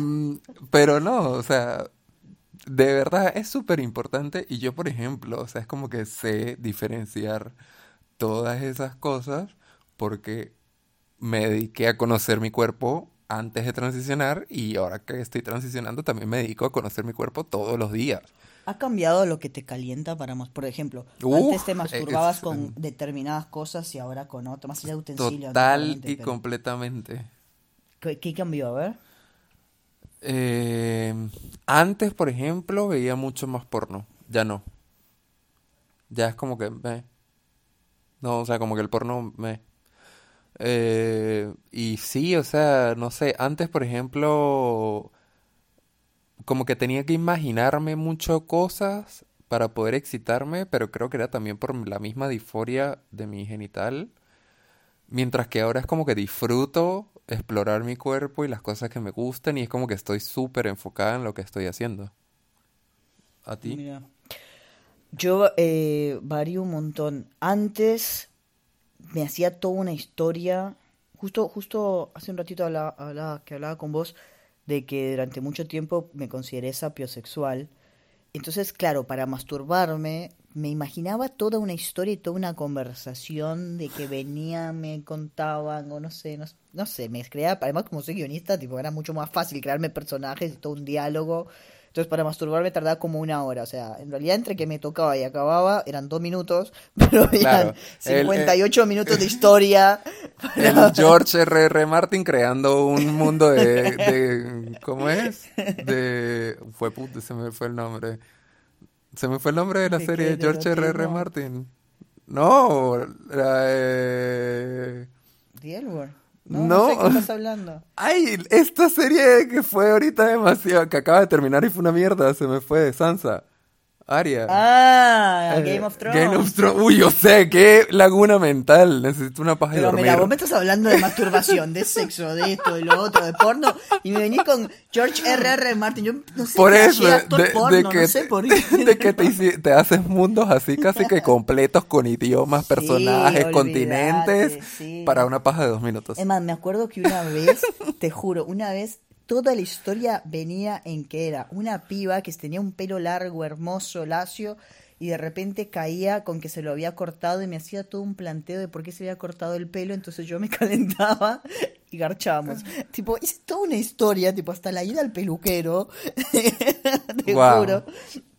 pero no, o sea, de verdad es súper importante y yo, por ejemplo, o sea, es como que sé diferenciar todas esas cosas porque me dediqué a conocer mi cuerpo antes de transicionar y ahora que estoy transicionando también me dedico a conocer mi cuerpo todos los días. ¿Ha cambiado lo que te calienta para más? Por ejemplo, antes te masturbabas con determinadas cosas y ahora con otras, más allá de utensilios. Total y completamente. ¿Qué, cambió? A ver. Eh, antes, por ejemplo, veía mucho más porno. Ya no. Ya es como que me. No, o sea, como que el porno me. Eh, y sí, o sea, no sé. Antes, por ejemplo como que tenía que imaginarme mucho cosas para poder excitarme, pero creo que era también por la misma disforia de mi genital. Mientras que ahora es como que disfruto explorar mi cuerpo y las cosas que me gustan y es como que estoy súper enfocada en lo que estoy haciendo. ¿A ti? Mira, yo eh, varío un montón. Antes me hacía toda una historia. Justo, justo hace un ratito hablaba, que hablaba con vos de que durante mucho tiempo me consideré sapiosexual. Entonces, claro, para masturbarme me imaginaba toda una historia y toda una conversación de que venían, me contaban, o no sé, no, sé, me creaba, además como soy guionista, tipo, era mucho más fácil crearme personajes y todo un diálogo Entonces para masturbarme tardaba como una hora. O sea, en realidad entre que me tocaba y acababa eran dos minutos, pero eran Claro, el- 58 minutos de historia. El George R.R. Martin creando un mundo de, de- ¿cómo es? De fue puto, se me fue el nombre. Se me fue el nombre de la ¿De serie de ¿De George R.R. erotismo? Martin. No, la, eh, ¿The L Word? No, no sé No. qué estás hablando. Ay, esta serie que fue ahorita demasiado, que acaba de terminar y fue una mierda, se me fue, Sansa, Aria. Ah, Eh, Game of Thrones. Game of Thrones. Uy, yo sé, qué laguna mental. Necesito una paja Pero dormir. mira, vos me estás hablando de masturbación, de sexo, de esto, de lo otro, de porno, y me venís con George R.R. Martin. Yo no sé Por qué eso, de, porno, de que, no sé por qué. de que te, haces mundos así casi que completos con idiomas, Sí, personajes, continentes, sí. para una paja de dos minutos. Es más, me acuerdo que una vez, te juro, una vez toda la historia venía en que era una piba que tenía un pelo largo, hermoso, lacio, y de repente caía con que se lo había cortado y me hacía todo un planteo de por qué se había cortado el pelo, entonces yo me calentaba y garchábamos. tipo, hice toda una historia, tipo, hasta la ida al peluquero, te Guau. juro,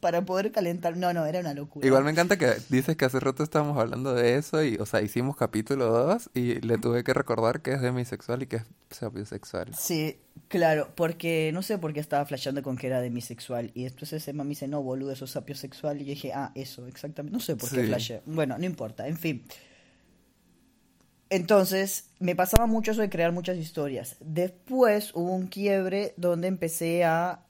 para poder calentar. No, no, era una locura. Igual me encanta que dices que hace rato estábamos hablando de eso y, o sea, hicimos capítulo 2 y le tuve que recordar que es demisexual y que es sapiosexual. Sí, claro, porque no sé por qué estaba flasheando con que era demisexual. Y entonces Emma me dice, no, boludo, eso es sapiosexual. Y yo dije, ah, eso, exactamente. No sé por qué Sí. flasheé. Bueno, no importa, en fin. Entonces, me pasaba mucho eso de crear muchas historias. Después hubo un quiebre donde empecé a,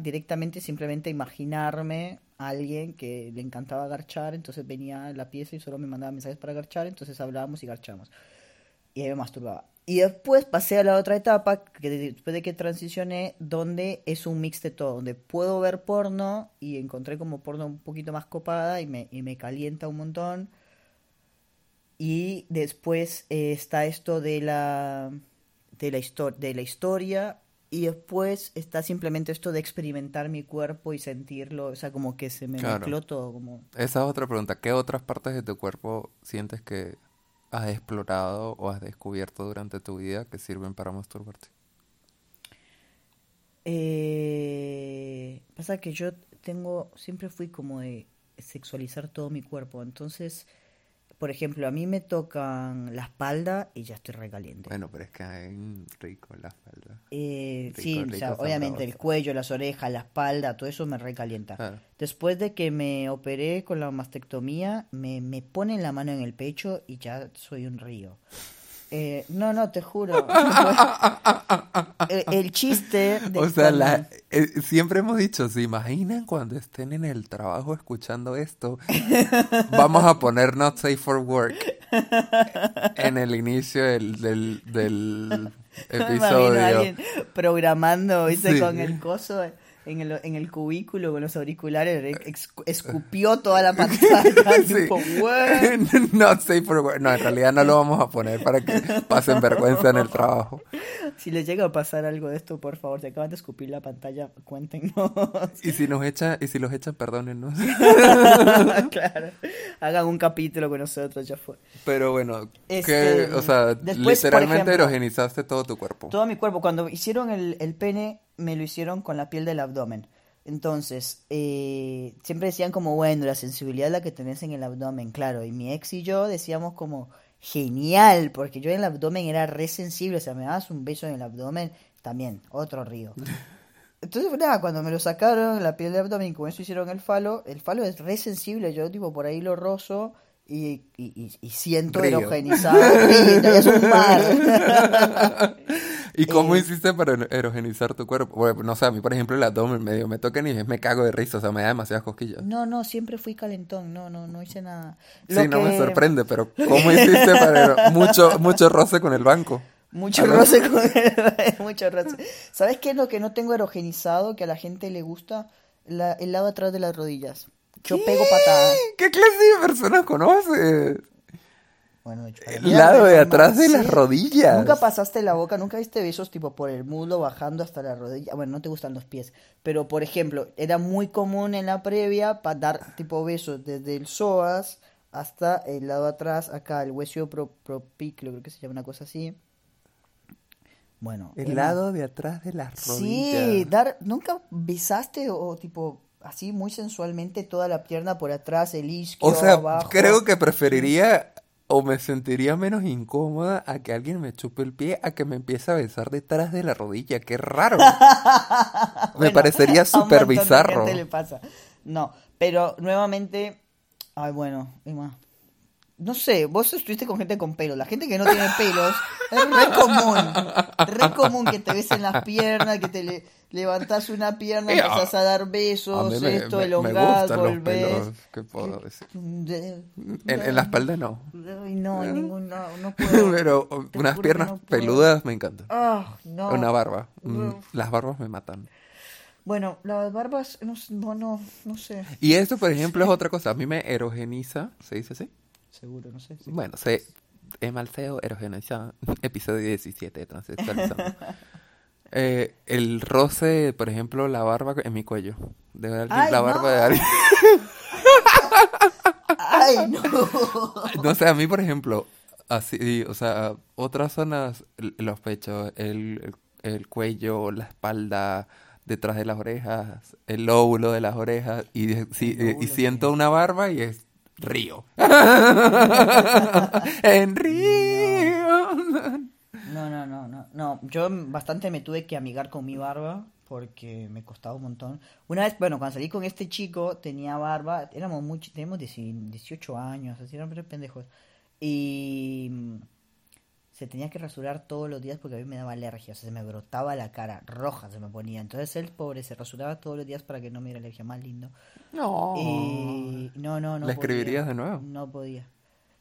directamente simplemente imaginarme a alguien que le encantaba garchar. Entonces venía a la pieza y solo me mandaba mensajes para garchar. Entonces hablábamos y garchamos y ahí me masturbaba. Y después pasé a la otra etapa, que después de que transicioné, donde es un mix de todo, donde puedo ver porno y encontré como porno un poquito más copada y me, y me calienta un montón. Y después eh, está esto de la, de, la de la historia y después está simplemente esto de experimentar mi cuerpo y sentirlo, o sea, como que se me Claro. mezcló todo, como... Esa es otra pregunta. ¿Qué otras partes de tu cuerpo sientes que has explorado o has descubierto durante tu vida que sirven para masturbarte? Eh, pasa que yo tengo, siempre fui como de sexualizar todo mi cuerpo. Entonces, por ejemplo, a mí me tocan la espalda y ya estoy recaliente. Bueno, pero es que hay rico la falda. Eh, rico, sí, o sea, obviamente el cuello, las orejas, la espalda, todo eso me recalienta. Después de que me operé con la mastectomía, me, me ponen la mano en el pecho y ya soy un río. Eh, no, no, te juro. el, el chiste de O sea, la, eh, siempre hemos dicho, ¿se imaginan cuando estén en el trabajo escuchando esto? Vamos a poner Not Safe for Work en el inicio del, del, del Me imagino a episodio. alguien programando, ¿viste? Sí. Con el coso en el, en el cubículo con los auriculares, ex- escupió toda la pantalla. Sí. tipo, "What?". Not Safe for Work. No, en realidad no lo vamos a poner para que pasen vergüenza en el trabajo. Si les llega a pasar algo de esto, por favor, si acaban de escupir la pantalla, cuéntenos. Y si nos echa, y si los echan, perdónennos. claro. Hagan un capítulo con nosotros, ya fue. Pero bueno, Este, que, o sea, después, literalmente ejemplo- erogenizaste todo tu cuerpo. Todo mi cuerpo, cuando hicieron el, el pene, me lo hicieron con la piel del abdomen. Entonces, eh, siempre decían como, bueno, la sensibilidad es la que tenés en el abdomen, claro. Y mi ex y yo decíamos como, genial, porque yo en el abdomen era re sensible, o sea, me dabas un beso en el abdomen, también, otro río. Entonces, nada, cuando me lo sacaron, la piel del abdomen, y con eso hicieron el falo, el falo es re sensible, yo tipo por ahí lo rozo y, y, y- y siento erogenizado. Sí, es un mar. ¿Y cómo Eh, hiciste para ero- erogenizar tu cuerpo? Bueno, no sé, a mí, por ejemplo, el abdomen medio me tocan y me cago de risa, o sea, me da demasiadas cosquillas. No, no, siempre fui calentón, no, no, no hice nada. Sí, no me sorprende, pero ¿cómo hiciste para mucho mucho roce con el banco? Mucho roce con mucho roce. ¿Sabes qué es lo que no tengo erogenizado que a la gente le gusta? La- el lado atrás de las rodillas. Yo pego patadas. ¿Qué clase de personas conoces? Bueno, yo- El lado de atrás de las rodillas. Nunca pasaste la boca, nunca viste besos tipo por el muslo bajando hasta la rodilla. Bueno, no te gustan los pies, pero por ejemplo, era muy común en la previa para dar tipo besos desde el psoas hasta el lado atrás, acá el hueso pro, propiclo, creo que se llama una cosa así. Bueno. El lado de atrás de las rodillas. Sí, dar, ¿nunca besaste o tipo así muy sensualmente toda la pierna por atrás, el isquio, O sea, abajo? creo que preferiría o me sentiría menos incómoda a que alguien me chupe el pie a que me empiece a besar detrás de la rodilla. ¡Qué raro! me Bueno, parecería súper bizarro. le pasa. No, pero nuevamente, ay bueno, Emma, no sé, vos estuviste con gente con pelo, la gente que no tiene pelos es re común, re común que te besen las piernas, que te le, levantás una pierna, Eh, empezás a dar besos, me, esto, me- me gustan los volvés. pelos. ¿Qué puedo decir? De- En, en la espalda no. Ay, no, ningún, no, no puedo. Pero unas piernas no peludas me encantan. Ah, no. Una barba. Mm. Las barbas me matan. Bueno, las barbas, no, no, no sé. Y esto, por ejemplo, es otra cosa. A mí me erogeniza. ¿Se dice así? Seguro, no sé. sí. Bueno, se Emalceo erogeniza. Episodio 17 de Transexualizando. Eh, el roce, por ejemplo, la barba en mi cuello. De alguien, Ay, la no. barba de alguien. Ay, no. No sé, a mí, por ejemplo, así, o sea, otras zonas, los pechos, el, el, el cuello, la espalda, detrás de las orejas, el lóbulo de las orejas, y, El eh, y siento una barba y es río. en río. No, no, no, no, no. Yo bastante me tuve que amigar con mi barba porque me costaba un montón. Una vez, bueno, cuando salí con este chico tenía barba, éramos muy, teníamos 10 18 años, así eran pendejos. Y se tenía que rasurar todos los días porque a mí me daba alergia, o sea, se me brotaba la cara roja, se me ponía. Entonces él, pobre, se rasuraba todos los días para que no me diera alergia, más lindo. No. Y no, no, no. ¿Le podía. escribirías de nuevo? No podía.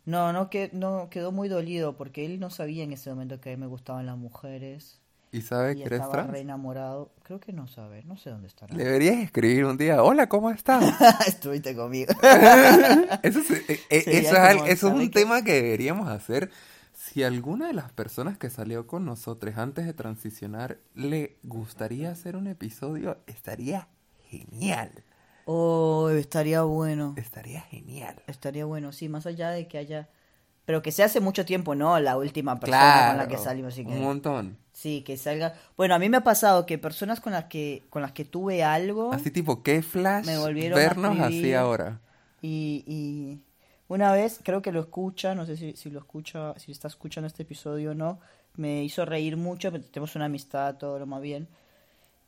No, no, que, no quedó muy dolido porque él no sabía en ese momento que a mí me gustaban las mujeres ¿Y sabe y que eres estaba trans? re enamorado. Creo que no sabe, no sé dónde estará. Deberías escribir un día, hola, ¿cómo estás? Estuviste conmigo. Eso, es, eh, eh, eso es, al- como, eso es ¿sabe un tema que deberíamos hacer. Si alguna de las personas que salió con nosotros antes de transicionar le gustaría hacer un episodio, estaría genial. Oh, estaría bueno. Estaría genial. Estaría bueno, sí, más allá de que haya... Pero que se hace mucho tiempo, ¿no? La última persona con la que salimos. Así que... un montón. Sí, que salga... Bueno, a mí me ha pasado que personas con las que, con las que tuve algo... Así tipo, qué flash Me volvieron a vernos así ahora. Y, y una vez, creo que lo escucha, no sé si, si lo escucha, si está escuchando este episodio o no, me hizo reír mucho, pero tenemos una amistad, todo lo más bien.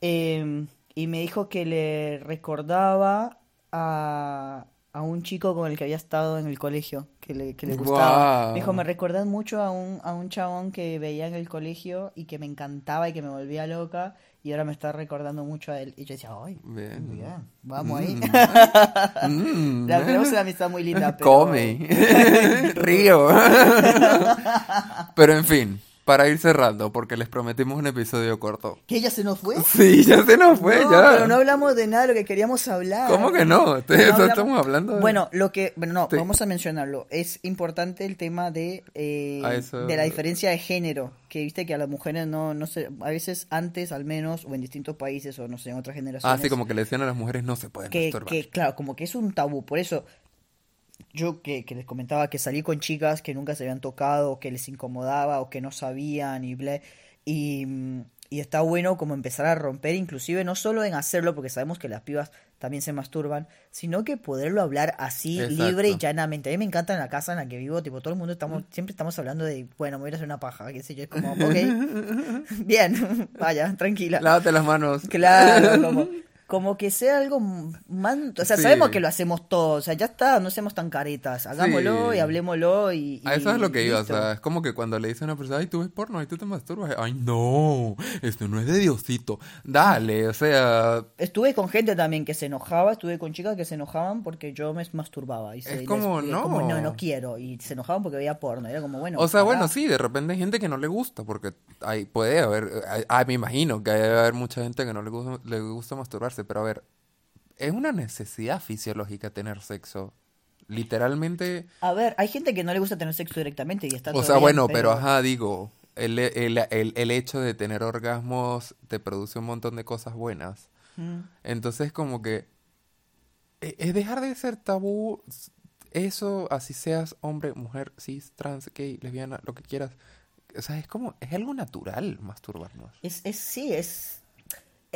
Eh, y me dijo que le recordaba a, a un chico con el que había estado en el colegio, que le, que le gustaba. Guau. Me dijo, me recordás mucho a un, a un chabón que veía en el colegio y que me encantaba y que me volvía loca. Y ahora me está recordando mucho a él. Y yo decía, ay, Bien. bien, vamos ahí. Mm, La, tenemos una amistad muy linda, pero... Come. Río. Pero en fin, para ir cerrando, porque les prometimos un episodio corto. ¿Que ella se nos fue? Sí, ya se nos fue, no, ya. pero no hablamos de nada de lo que queríamos hablar. ¿Cómo que no? Te- No eso hablamos- estamos hablando de... Bueno, lo que... Bueno, no, Sí. vamos a mencionarlo. Es importante el tema de, eh, eso- de la diferencia de género. Que viste que a las mujeres no, no sé, a veces antes al menos, o en distintos países, o no sé, en otras generaciones. Ah, sí, como que le decían a las mujeres no se pueden que, masturbar. que, claro, como que es un tabú. Por eso, yo que, que les comentaba que salí con chicas que nunca se habían tocado, que les incomodaba, o que no sabían, y bla, y, mm, y está bueno como empezar a romper, inclusive no solo en hacerlo, porque sabemos que las pibas también se masturban, sino que poderlo hablar así, Exacto. libre y llanamente. A mí me encanta en la casa en la que vivo, tipo, todo el mundo estamos, siempre estamos hablando de, bueno, me voy a ir a hacer una paja, qué sé yo, es como, ok, bien, vaya, tranquila. Lávate las manos. Claro, como, como que sea algo más... O sea, Sí. sabemos que lo hacemos todos, o sea, ya está, no seamos tan caretas, hagámoslo Sí. y hablemoslo y... A eso es lo que iba, o sea, es como que cuando le dicen a una persona, ay, tú ves porno, ay, tú te masturbas, ay, no, esto no es de Diosito, dale, o sea, Estuve con gente también que se enojaba, estuve con chicas que se enojaban porque yo me masturbaba. Y se, Es como, no. como, no, no quiero. Y se enojaban porque veía porno. Era como, bueno, o sea, bueno, sí, de repente hay gente que no le gusta, porque hay, puede haber, ah, me imagino que debe haber mucha gente que no le gusta, le gusta masturbarse, pero a ver, es una necesidad fisiológica tener sexo, literalmente, A ver, hay gente que no le gusta tener sexo directamente y está o sea, bien, bueno, pero ajá, digo, el, el, el, el hecho de tener orgasmos te produce un montón de cosas buenas. Mm. Entonces, como que e- es dejar de ser tabú eso, así seas hombre, mujer, cis, trans, gay, lesbiana, lo que quieras. o sea, es como, es algo natural masturbarnos. Es, es sí, es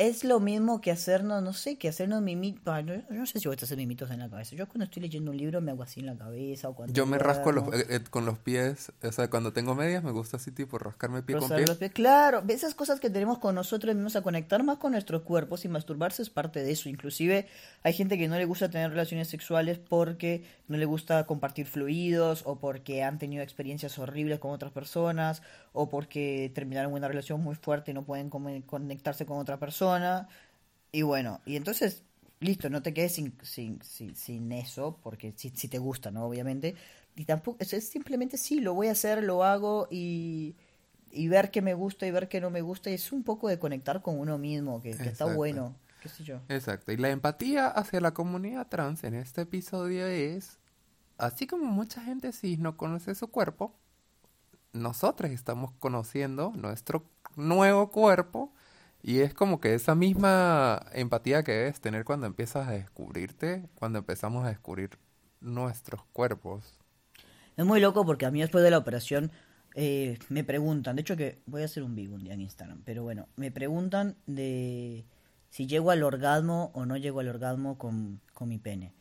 es lo mismo que hacernos, no sé, que hacernos mimitos. Yo no sé si voy a hacer mimitos en la cabeza. Yo cuando estoy leyendo un libro me hago así en la cabeza. O cuando Yo me rasco los, eh, eh, con los pies. O sea, cuando tengo medias me gusta así, tipo, rascarme pie con pie. Claro, esas cosas que tenemos con nosotros mismos a conectar más con nuestros cuerpos y masturbarse es parte de eso. Inclusive hay gente que no le gusta tener relaciones sexuales porque no le gusta compartir fluidos o porque han tenido experiencias horribles con otras personas o porque terminaron una relación muy fuerte y no pueden conectarse con otra persona y bueno, y entonces, listo, no te quedes sin, sin, sin, eso, porque si, si, te gusta, ¿no? Obviamente. Y tampoco, es, simplemente sí, lo voy a hacer, lo hago y, y ver que me gusta y ver que no me gusta. Y es un poco de conectar con uno mismo, que, está bueno. ¿Qué sé yo? Exacto. Y la empatía hacia la comunidad trans en este episodio es, así como mucha gente si no conoce su cuerpo, nosotros estamos conociendo nuestro nuevo cuerpo y es como que esa misma empatía que debes tener cuando empiezas a descubrirte, cuando empezamos a descubrir nuestros cuerpos. Es muy loco porque a mí después de la operación eh, me preguntan, de hecho que voy a hacer un vivo un día en Instagram, pero bueno, me preguntan de si llego al orgasmo o no llego al orgasmo con, con mi pene.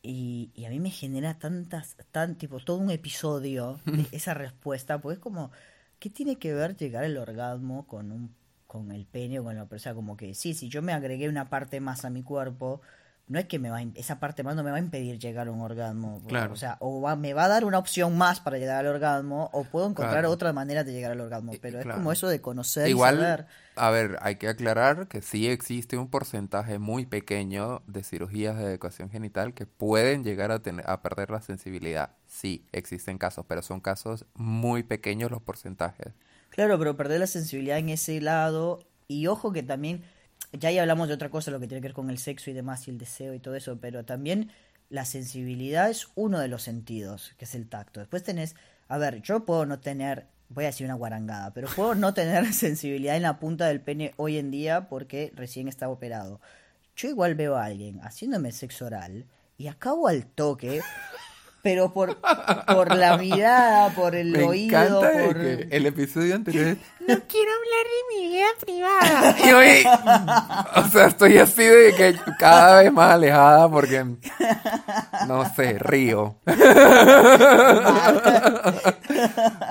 Y, y, a mí me genera tantas, tan, tipo, todo un episodio de esa respuesta, pues como, ¿qué tiene que ver llegar al orgasmo con un con el pene o con la persona, como que sí, si yo me agregué una parte más a mi cuerpo, no es que me va esa parte más no me va a impedir llegar a un orgasmo. Claro. O sea, o me va a dar una opción más para llegar al orgasmo, o puedo encontrar otra manera de llegar al orgasmo. Pero es como eso de conocer Igual, y saber. A ver, hay que aclarar que sí existe un porcentaje muy pequeño de cirugías de adecuación genital que pueden llegar a, tener, a perder la sensibilidad. Sí, existen casos, pero son casos muy pequeños los porcentajes. Claro, pero perder la sensibilidad en ese lado. Y ojo que también, ya ahí hablamos de otra cosa, lo que tiene que ver con el sexo y demás, y el deseo y todo eso, pero también la sensibilidad es uno de los sentidos, que es el tacto. Después tenés, a ver, yo puedo no tener, voy a decir una guarangada, pero puedo no tener sensibilidad en la punta del pene hoy en día porque recién estaba operado. Yo igual veo a alguien haciéndome sexo oral y acabo al toque pero por, por la mirada, por el Me oído, encanta por... Que el episodio anterior No quiero hablar de mi vida privada. Y hoy, o sea, estoy así de que cada vez más alejada porque, no sé, río.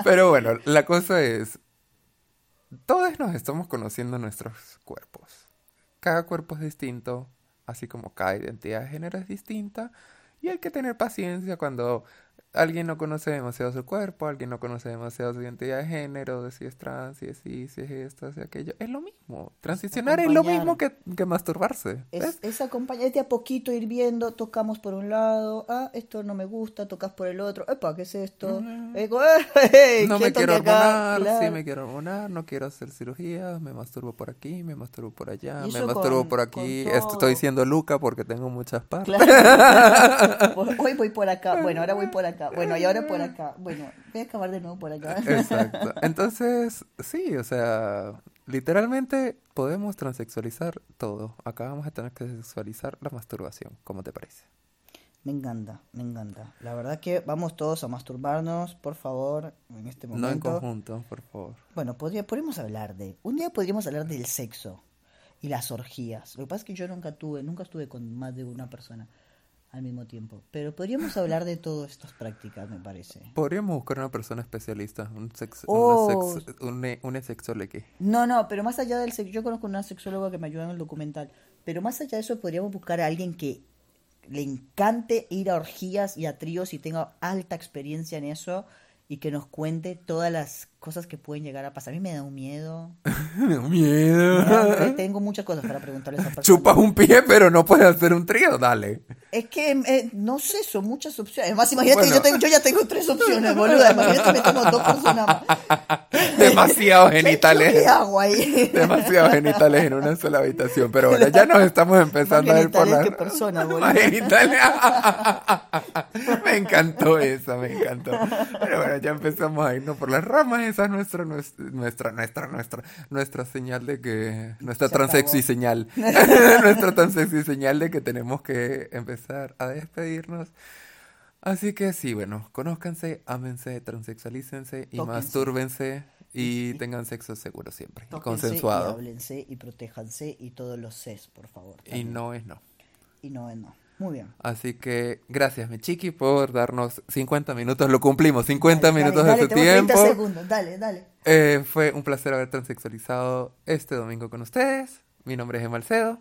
Pero bueno, la cosa es, todos nos estamos conociendo nuestros cuerpos. Cada cuerpo es distinto, así como cada identidad de género es distinta. Y hay que tener paciencia cuando alguien no conoce demasiado su cuerpo, alguien no conoce demasiado su identidad de género, de si es trans, si es si, si es esto, si es aquello. Es lo mismo. Transicionar es lo mismo que, que masturbarse. Es, es, acompañar de a poquito, ir viendo, tocamos por un lado, ah, esto no me gusta, tocas por el otro, epa, ¿qué es esto? no me quiero hormonar, sí me quiero hormonar, no quiero hacer cirugía, me masturbo por aquí, me masturbo por allá, me masturbo por aquí. Esto estoy diciendo Luca porque tengo muchas partes. Hoy voy por acá, bueno, ahora voy por acá bueno, y ahora por acá. Bueno, voy a acabar de nuevo por acá. Exacto. Entonces, sí, o sea, literalmente podemos transexualizar todo. Acá vamos a tener que sexualizar la masturbación. ¿Cómo te parece? Me encanta, me encanta. La verdad que vamos todos a masturbarnos, por favor, en este momento. No en conjunto, por favor. Bueno, podría, podríamos hablar de... Un día podríamos hablar del sexo y las orgías. Lo que pasa es que yo nunca tuve, nunca estuve con más de una persona al mismo tiempo. Pero podríamos hablar de todas estas prácticas, me parece. Podríamos buscar una persona especialista, un, sex, oh. un, un sexólogo. No, no, pero más allá del sexo, yo conozco una sexóloga que me ayuda en el documental, pero más allá de eso podríamos buscar a alguien que le encante ir a orgías y a tríos y tenga alta experiencia en eso y que nos cuente todas las cosas que pueden llegar a pasar. A mí me da un miedo. me da un miedo. tengo muchas cosas para preguntarle a esa persona. Chupas un pie, pero no puedes hacer un trío, dale. Es que, eh, no sé, son muchas opciones. Además, imagínate, yo, tengo, yo ya tengo tres opciones, boluda. Imagínate que tengo dos personas. Demasiados genitales. ¿Qué hago ahí? Demasiados genitales en una sola habitación. Pero bueno, ya nos estamos empezando a ir por la... persona, me encantó esa, me encantó. Pero bueno, ya empezamos a irnos por las ramas. Esa es nuestra, nuestra, nuestra, nuestra, nuestra señal de que... Nuestra transexi señal. nuestra transexi señal de que tenemos que empezar a despedirnos. Así que sí, bueno, conózcanse, ámense, transexualícense y Tóquense. mastúrbense y tengan sexo seguro siempre, y Tóquense consensuado. Y háblense y protéjanse y todos los ses, por favor. Y también. no es no. Y no es no. Muy bien. Así que gracias, mi chiqui, por darnos 50 minutos. Lo cumplimos, 50 Dale, minutos dale, de tu dale, 30 tiempo. segundos, dale, dale. Eh, fue un placer haber transexualizado este domingo con ustedes. Mi nombre es Emalcedo.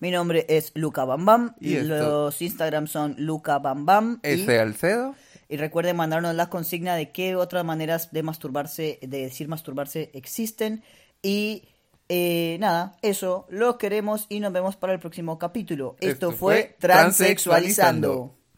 Mi nombre es Luca Bambam. Y esto- Los Instagram son Luca Bambam. Y, S. Alcedo. y recuerden mandarnos la consigna de qué otras maneras de masturbarse, de decir masturbarse existen. Y eh, nada, eso, los queremos y nos vemos para el próximo capítulo. Esto, Esto fue. Transexualizando.